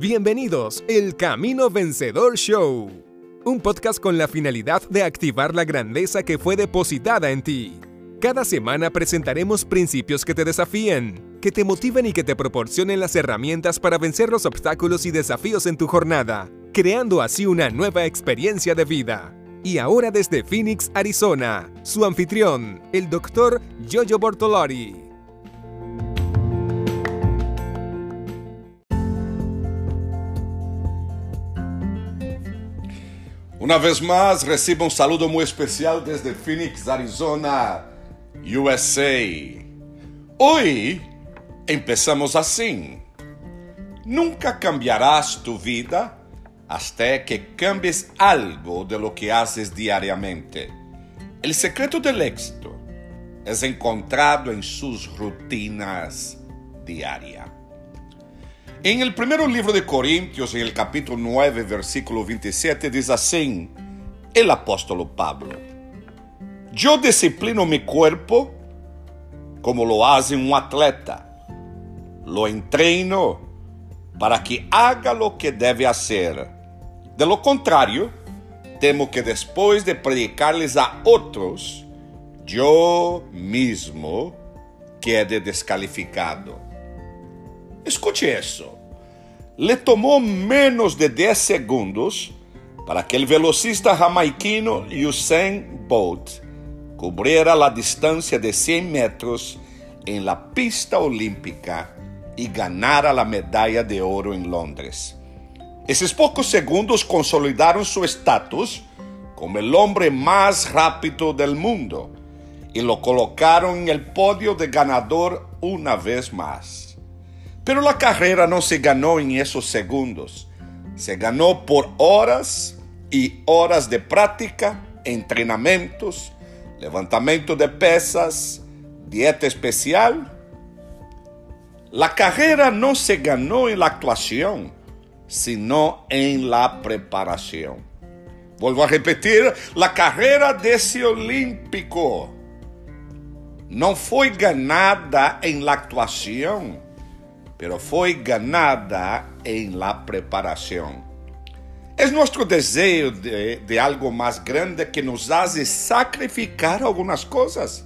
Bienvenidos, El Camino Vencedor Show. Un podcast con la finalidad de activar la grandeza que fue depositada en ti. Cada semana presentaremos principios que te desafíen, que te motiven y que te proporcionen las herramientas para vencer los obstáculos y desafíos en tu jornada, creando así una nueva experiencia de vida. Y ahora desde Phoenix, Arizona, su anfitrión, el doctor Jojo Bortolari. Una vez más, recibo un saludo muy especial desde Phoenix, Arizona, USA. Hoy empezamos assim. Nunca cambiarás tu vida hasta que cambies algo de lo que haces diariamente. El secreto del éxito es encontrado en sus rutinas diarias. En el primer libro de Corintios, en el capítulo 9, versículo 27, dice así el apóstol Pablo: Yo disciplino mi cuerpo como lo hace un atleta. Lo entreno para que haga lo que debe hacer. De lo contrario, temo que después de predicarles a otros, yo mismo quede descalificado. Escute isso. Le tomou menos de 10 segundos para que o velocista jamaiquino Usain Bolt cubriera a distância de 100 metros em la pista olímpica e ganara a medalha de ouro em Londres. Esses poucos segundos consolidaram seu status como o homem mais rápido del mundo e lo colocaram em el podio de ganador uma vez mais. Pero la carrera no se ganó en esos segundos, se ganó por horas y horas de práctica, entrenamientos, levantamiento de pesas, dieta especial. La carrera no se ganó en la actuación, sino en la preparación. Vuelvo a repetir, la carrera de ese olímpico no fue ganada en la actuación, pero foi ganada em la preparação. É nosso desejo de, de, algo mais grande que nos hace sacrificar algumas coisas,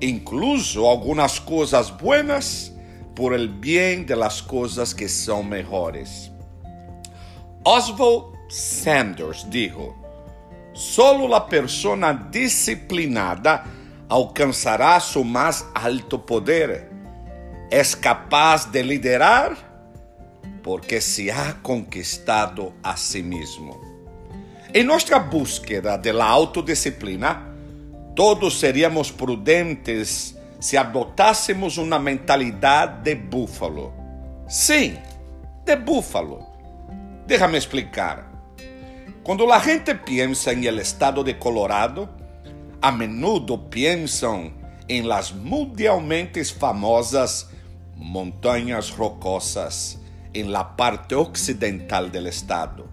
incluso algumas coisas buenas, por el bien de las coisas que são melhores. Oswald Sanders dijo: Solo la persona disciplinada alcançará su mais alto poder es capaz de liderar porque se ha conquistado a sí mismo. En nuestra búsqueda de la autodisciplina, todos seríamos prudentes se adotásemos uma mentalidade de búfalo. Sim, de búfalo. Déjame explicar. Quando a gente pensa em el estado de Colorado, a menudo pensam em las mundialmente famosas montañas rocosas en la parte occidental del estado.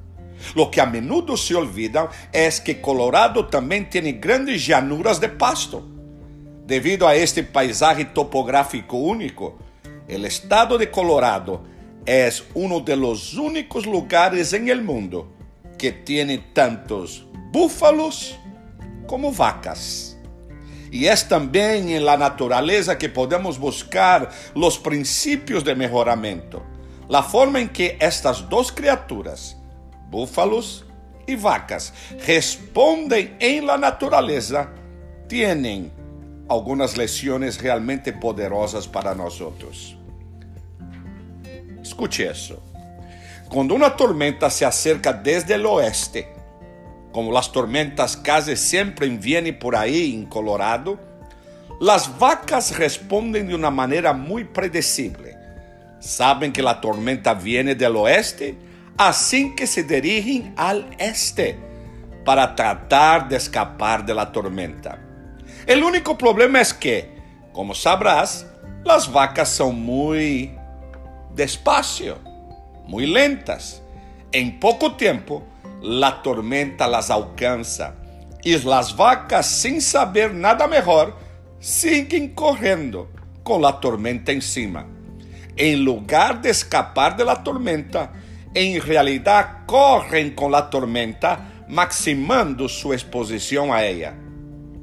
Lo que a menudo se olvida es que Colorado también tiene grandes llanuras de pasto. Debido a este paisaje topográfico único, el estado de Colorado es uno de los únicos lugares en el mundo que tiene tantos búfalos como vacas. E é também em la natureza que podemos buscar os princípios de melhoramento. A forma em que estas duas criaturas, búfalos e vacas, respondem em la natureza, têm algumas lições realmente poderosas para nós outros. Escute isso. Quando uma tormenta se acerca desde o oeste, como las tormentas casi siempre vienen por ahí en Colorado, las vacas responden de una manera muy predecible. Saben que la tormenta viene del oeste, así que se dirigen al este para tratar de escapar de la tormenta. El único problema es que, como sabrás, las vacas son muy despacio, muy lentas. En poco tiempo, la tormenta las alcança e as vacas, sem saber nada melhor, seguem correndo com a tormenta em cima. Em lugar de escapar da tormenta, em realidade correm com a tormenta, maximando sua exposição a ela.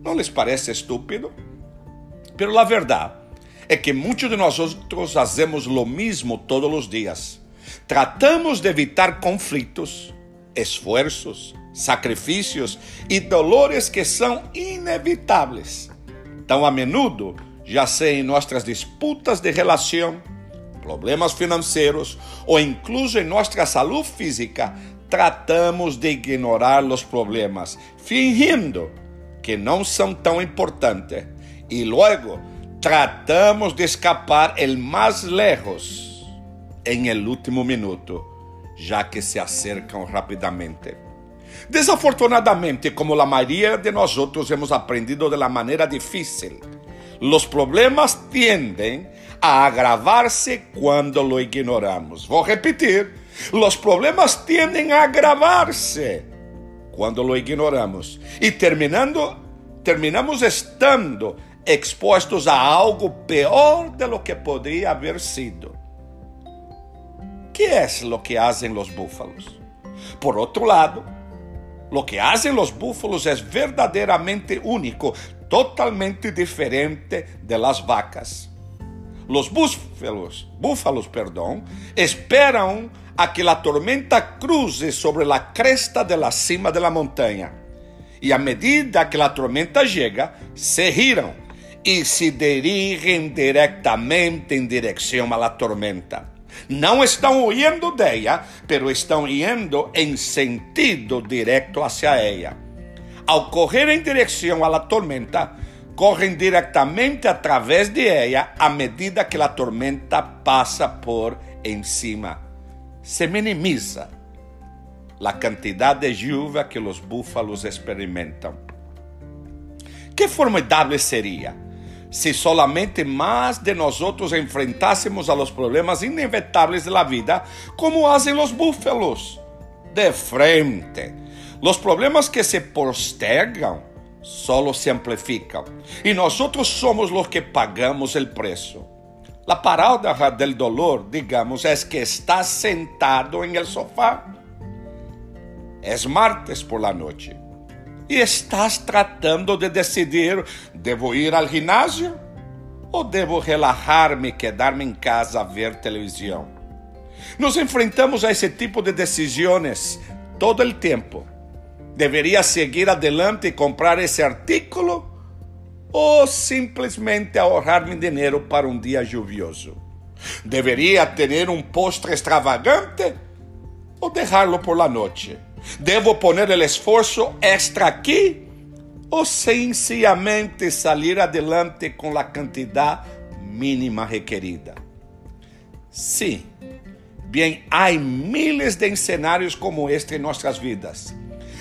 Não lhes parece estúpido? Pero a verdade é que muitos de nós fazemos lo mesmo todos os dias. Tratamos de evitar conflitos, esforços, sacrifícios e dolores que são inevitáveis. Tão a menudo, já seja em nossas disputas de relação, problemas financeiros ou incluso em nossa saúde física, tratamos de ignorar os problemas, fingindo que não são tão importantes e logo tratamos de escapar el mais lejos em el último minuto, já que se acercam rapidamente. Desafortunadamente, como a maioria de nós outros hemos aprendido de la maneira difícil, os problemas tendem a agravar-se quando lo ignoramos. Vou repetir: os problemas tendem a agravar-se quando lo ignoramos. E terminando, terminamos estando expostos a algo pior de lo que poderia haber sido. Que é lo que hacen los búfalos? Por outro lado, lo que hacen los búfalos é verdadeiramente único, totalmente diferente de las vacas. Los búfalos, búfalos, perdão, esperam a que a tormenta cruze sobre a cresta de la cima de la. E à medida que a tormenta chega, se giram e se dirigem diretamente em direção à tormenta. Não estão huyendo dela, pero estão indo em sentido direto hacia ela. Ao correr em direção à tormenta, correm diretamente através de ela à medida que a tormenta passa por encima. Se minimiza a quantidade de chuva que os búfalos experimentam. Que formidável seria se solamente mais de nós outros enfrentássemos a los problemas inevitáveis da vida, como fazem os búfalos, de frente. Os problemas que se postergam solo se amplificam, e nós outros somos os que pagamos o preço. A parábola del dolor, digamos, é que está sentado em el sofá. É martes por la noite e estás tratando de decidir: devo ir ao ginásio ou devo relaxar-me e quedar-me em casa a ver televisão? Nos enfrentamos a esse tipo de decisões todo o tempo. Deveria seguir adelante e comprar esse artículo ou simplesmente ahorrar-me dinheiro para um dia lluvioso? Deveria ter um postre extravagante ou deixá-lo por la noite? Devo poner el esforço extra aqui ou sencillamente salir adelante com a quantidade mínima requerida? Sim, bem, há miles de cenários como este em nossas vidas.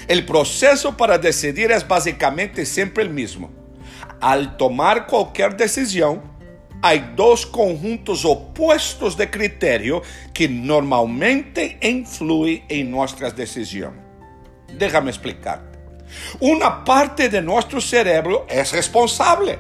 O processo para decidir é basicamente sempre o mesmo. Al tomar qualquer decisão, há dois conjuntos opostos de critério que normalmente influem em nossas decisões. Déjame explicar. Uma parte de nosso cérebro é responsável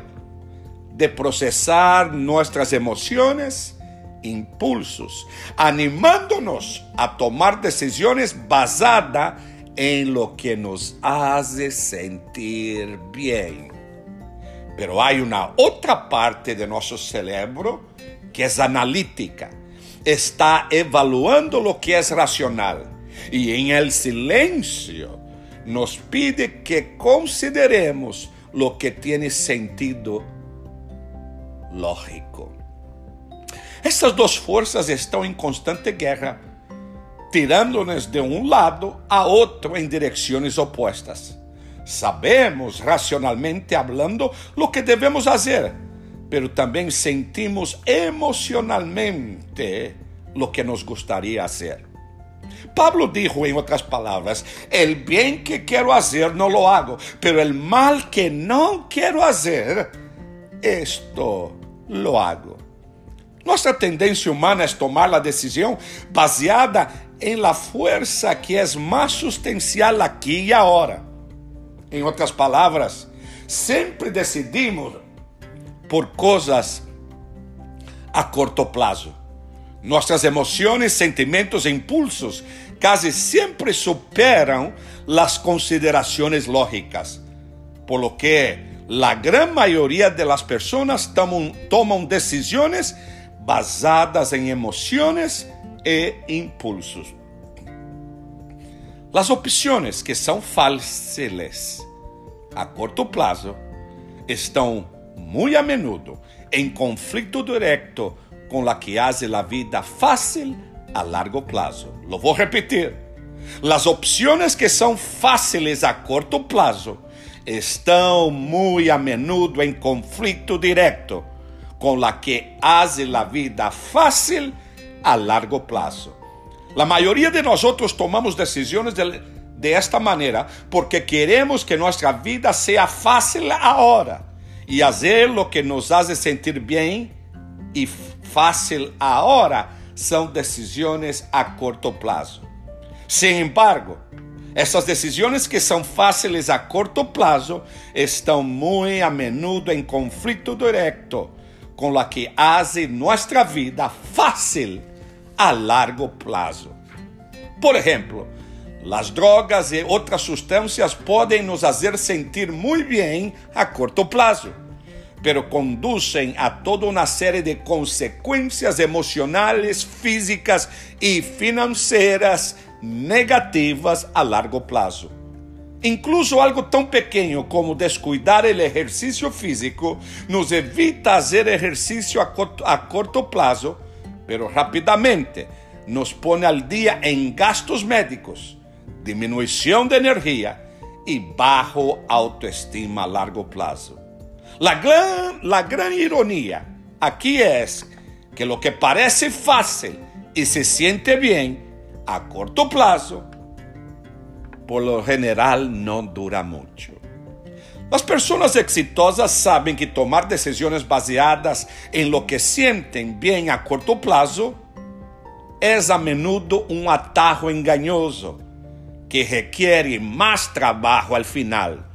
de processar nossas emoções, impulsos, animando-nos a tomar decisões basadas em lo que nos hace sentir bem. Pero hay una otra parte de nuestro cerebro que es analítica. Está evaluando lo que es racional. Y en el silencio nos pide que consideremos lo que tiene sentido lógico. Essas duas forças estão em constante guerra, tirando-nos de um lado a outro em direções opostas. Sabemos racionalmente hablando lo que devemos fazer, pero também sentimos emocionalmente lo que nos gostaria fazer. Pablo dijo en otras palabras, el bien que quiero hacer no lo hago, pero el mal que no quiero hacer, esto lo hago. Nuestra tendencia humana es tomar la decisión baseada en la fuerza que es más sustancial aquí y ahora. Em outras palavras, sempre decidimos por coisas a curto prazo. Nuestras emociones, sentimientos e impulsos casi siempre superan las consideraciones lógicas, por lo que la gran mayoría de las personas toman, decisiones basadas en emociones e impulsos. Las opciones que são fáceis a curto prazo estão muito a menudo em conflito direto com a que hace a vida fácil a largo prazo. Lo vou repetir. Las opções que são fáceis a curto prazo estão muito a menudo em conflito direto com a que hace a vida fácil a largo prazo. La mayoría de nosotros tomamos decisiones de, de, esta manera porque queremos que nuestra vida sea fácil ahora y hacer lo que nos hace sentir bien y fácil ahora son decisiones a corto plazo. Sin embargo, essas decisões que são fáceis a curto prazo estão muito a menudo em conflito direto com a que hace nossa vida fácil a largo prazo. Por exemplo, as drogas e outras substâncias podem nos fazer sentir muito bem a curto prazo, pero conduzem a toda uma série de consequências emocionais, físicas e financeiras negativas a largo prazo. Incluso algo tão pequeno como descuidar o exercício físico nos evita fazer exercício a curto, a prazo pero rapidamente nos pone al día en gastos médicos, disminución de energía y bajo autoestima a largo plazo. La gran, la gran ironía aquí es que lo que parece fácil y se siente bien a corto plazo, por lo general no dura mucho. Las personas exitosas saben que tomar decisiones baseadas en lo que sienten bien a corto plazo es a menudo un atajo engañoso que requiere más trabajo al final.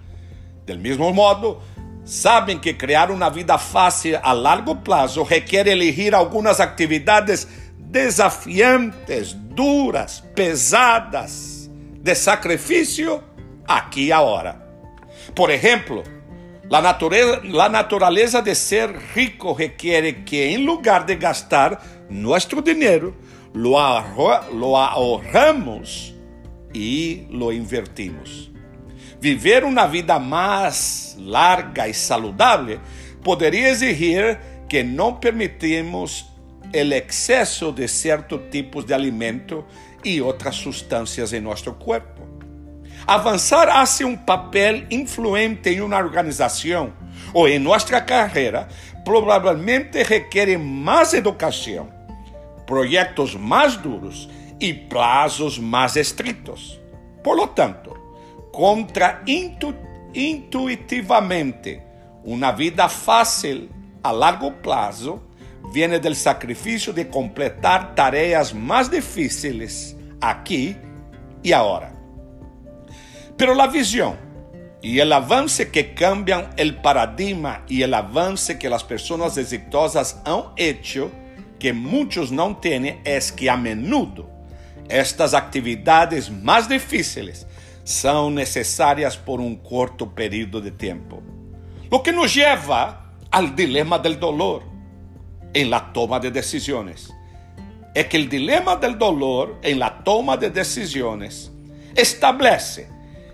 Del mismo modo, saben que crear una vida fácil a largo plazo requiere elegir algunas actividades desafiantes, duras, pesadas, de sacrificio aquí y ahora. Por ejemplo, la naturaleza, la naturaleza de ser rico requiere que en lugar de gastar nuestro dinero, lo, lo ahorramos y lo invertimos. Viver uma vida mais larga e saudável poderia exigir que não permitimos o excesso de certos tipos de alimento e outras substâncias em nosso corpo. Avançar hacia um papel influente em uma organização ou em nossa carreira provavelmente requer mais educação, projetos mais duros e prazos mais estritos. Por lo tanto, contra intuitivamente, uma vida fácil a largo prazo viene del sacrifício de completar tareas mais difíceis aqui e agora. Pero la visión y el avance que cambian el paradigma y el avance que las personas exitosas han hecho, que muchos no tienen, es que a menudo estas actividades más difíciles são necessárias por um curto período de tempo. Lo que nos lleva al dilema del dolor en la toma de decisiones. É que el dilema del dolor en la toma de decisiones establece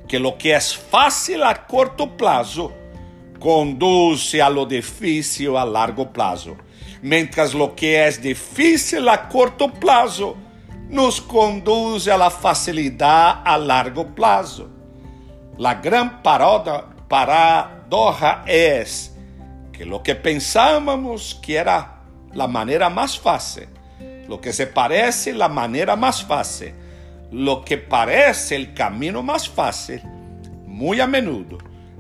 que lo que es fácil a corto plazo conduce a lo difícil a largo plazo, mientras lo que es difícil a corto plazo nos conduce a la a largo plazo. La gran paroda, paradoja que lo que pensábamos que era la manera más fácil, lo que se parece la manera más fácil, lo que parece el camino más fácil, muy a menudo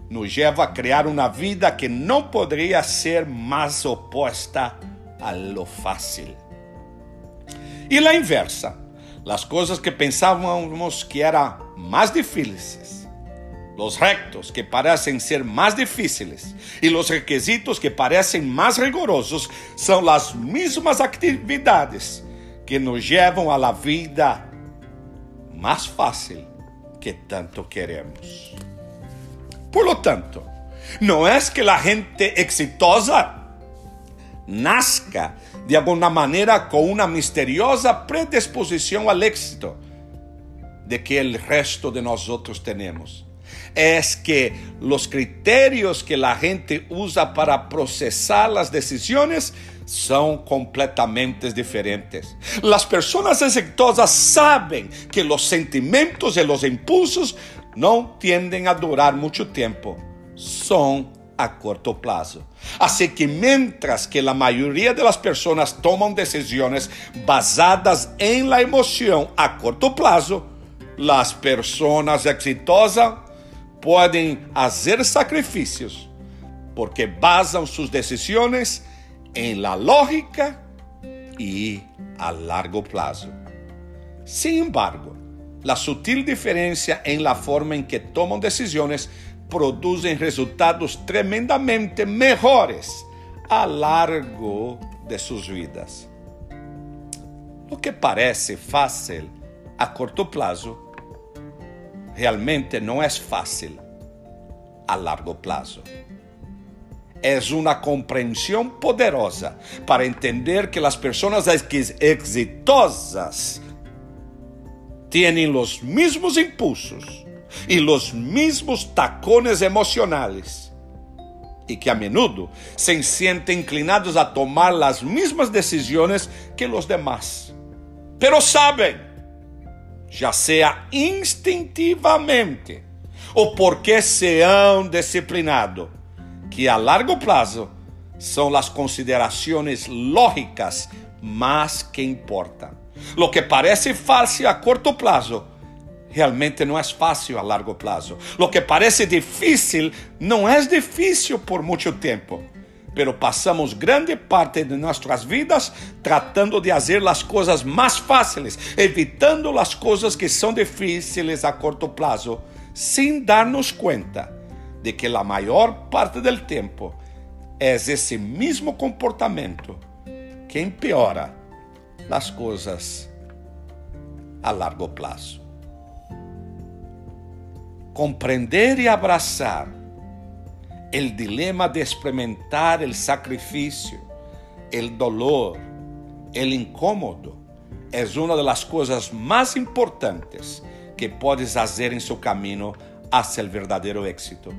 nos lleva a crear una vida que no podría ser más opuesta a lo fácil. Y la inversa, las cosas que pensábamos que eran más difíciles, los rectos que parecen ser más difíciles y los requisitos que parecen más rigurosos son las mismas actividades que nos levam a la vida mais fácil que tanto queremos. Por lo tanto, não é que a gente exitosa nazca de alguma maneira com uma misteriosa predisposição ao êxito de que o resto de nós outros temos. É que os critérios que a gente usa para processar as decisões são completamente diferentes. As pessoas exitosas sabem que os sentimentos e os impulsos não tendem a durar muito tempo, são a corto prazo. Assim que, mientras que a maioria das pessoas tomam decisões basadas em la emoção a corto prazo, as pessoas exitosas podem fazer sacrifícios porque basam suas decisões em la lógica e a largo prazo. Sin embargo, la sutil diferença em la forma em que tomam decisões produzem resultados tremendamente melhores a largo de suas vidas. O que parece fácil a curto prazo realmente não é fácil a largo prazo é uma compreensão poderosa para entender que as pessoas exitosas têm os mesmos impulsos e os mesmos tacones emocionais e que a menudo se sentem inclinados a tomar as mesmas decisões que os demás. Pero sabem, já seja instintivamente ou porque se han disciplinado, que a largo prazo são as considerações lógicas mais que importam. Lo que parece fácil a curto prazo realmente não é fácil a largo prazo. Lo que parece difícil não é difícil por muito tempo. Pero passamos grande parte de nossas vidas tratando de fazer as coisas mais fáceis, evitando as coisas que são difíceis a curto prazo, sem dar-nos conta de que a maior parte do tempo é esse mesmo comportamento que empeora as coisas a largo prazo. Compreender e abraçar o dilema de experimentar o sacrifício, o dolor, o incômodo, é uma das coisas mais importantes que podes fazer em seu caminho hacia o verdadeiro êxito.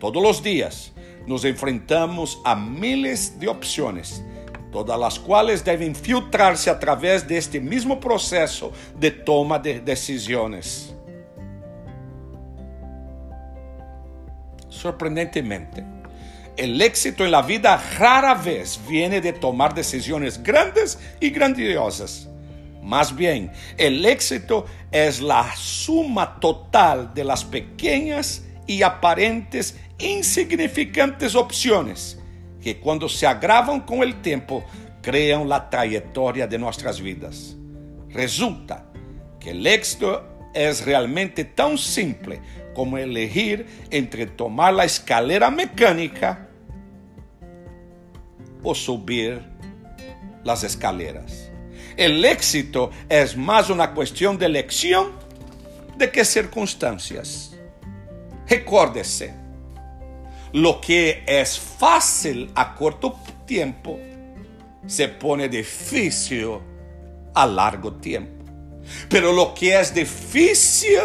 Todos os dias nos enfrentamos a miles de opções, todas as quais devem filtrar-se através deste mesmo processo de toma de decisões. Surpreendentemente, o éxito la vida rara vez viene de tomar decisões grandes e grandiosas. Más bien, el éxito es la suma total de las pequeñas y aparentes insignificantes opções que, quando se agravam com o tempo, criam a trajetória de nossas vidas. Resulta que o éxito é realmente tão simples como elegir entre tomar a escalera mecânica ou subir as escaleras. O éxito é mais uma questão de eleição de que circunstâncias. Recorde-se, lo que es fácil a corto tiempo se pone difícil a largo tiempo. Pero lo que es difícil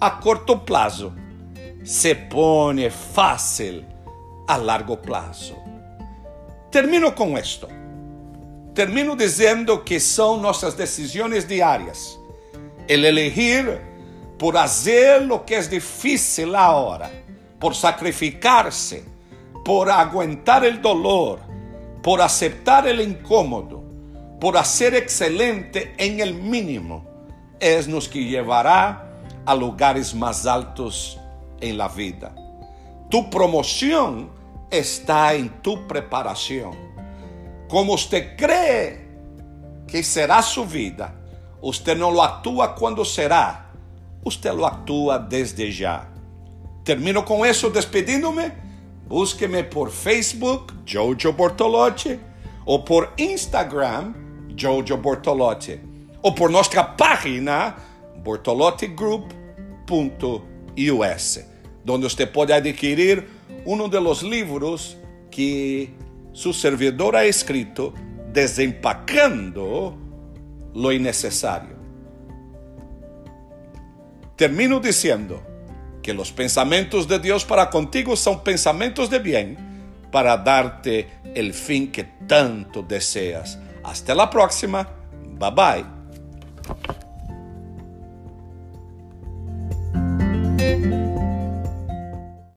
a corto plazo se pone fácil a largo plazo. Termino com esto. Termino dizendo que são nossas decisões diárias. El elegir por fazer lo que é difícil agora por sacrificarse, por aguentar el dolor, por aceptar el incómodo, por hacer excelente en el mínimo, es nos que llevará a lugares más altos en la vida. Tu promoción está en tu preparación. Como usted cree que será su vida, usted no lo actúa cuando será, usted lo actúa desde ya. Termino com isso despedindo-me. Busque-me por Facebook, Jojo Bortolotti, ou por Instagram, Jojo Bortolotti ou por nossa página bortolottigroup.us, onde você pode adquirir um dos livros que seu servidor ha escrito Desempacando lo innecesario. Termino diciendo porque los pensamientos de Dios para contigo son pensamientos de bien, para darte el fin que tanto deseas. Hasta la próxima. Bye bye.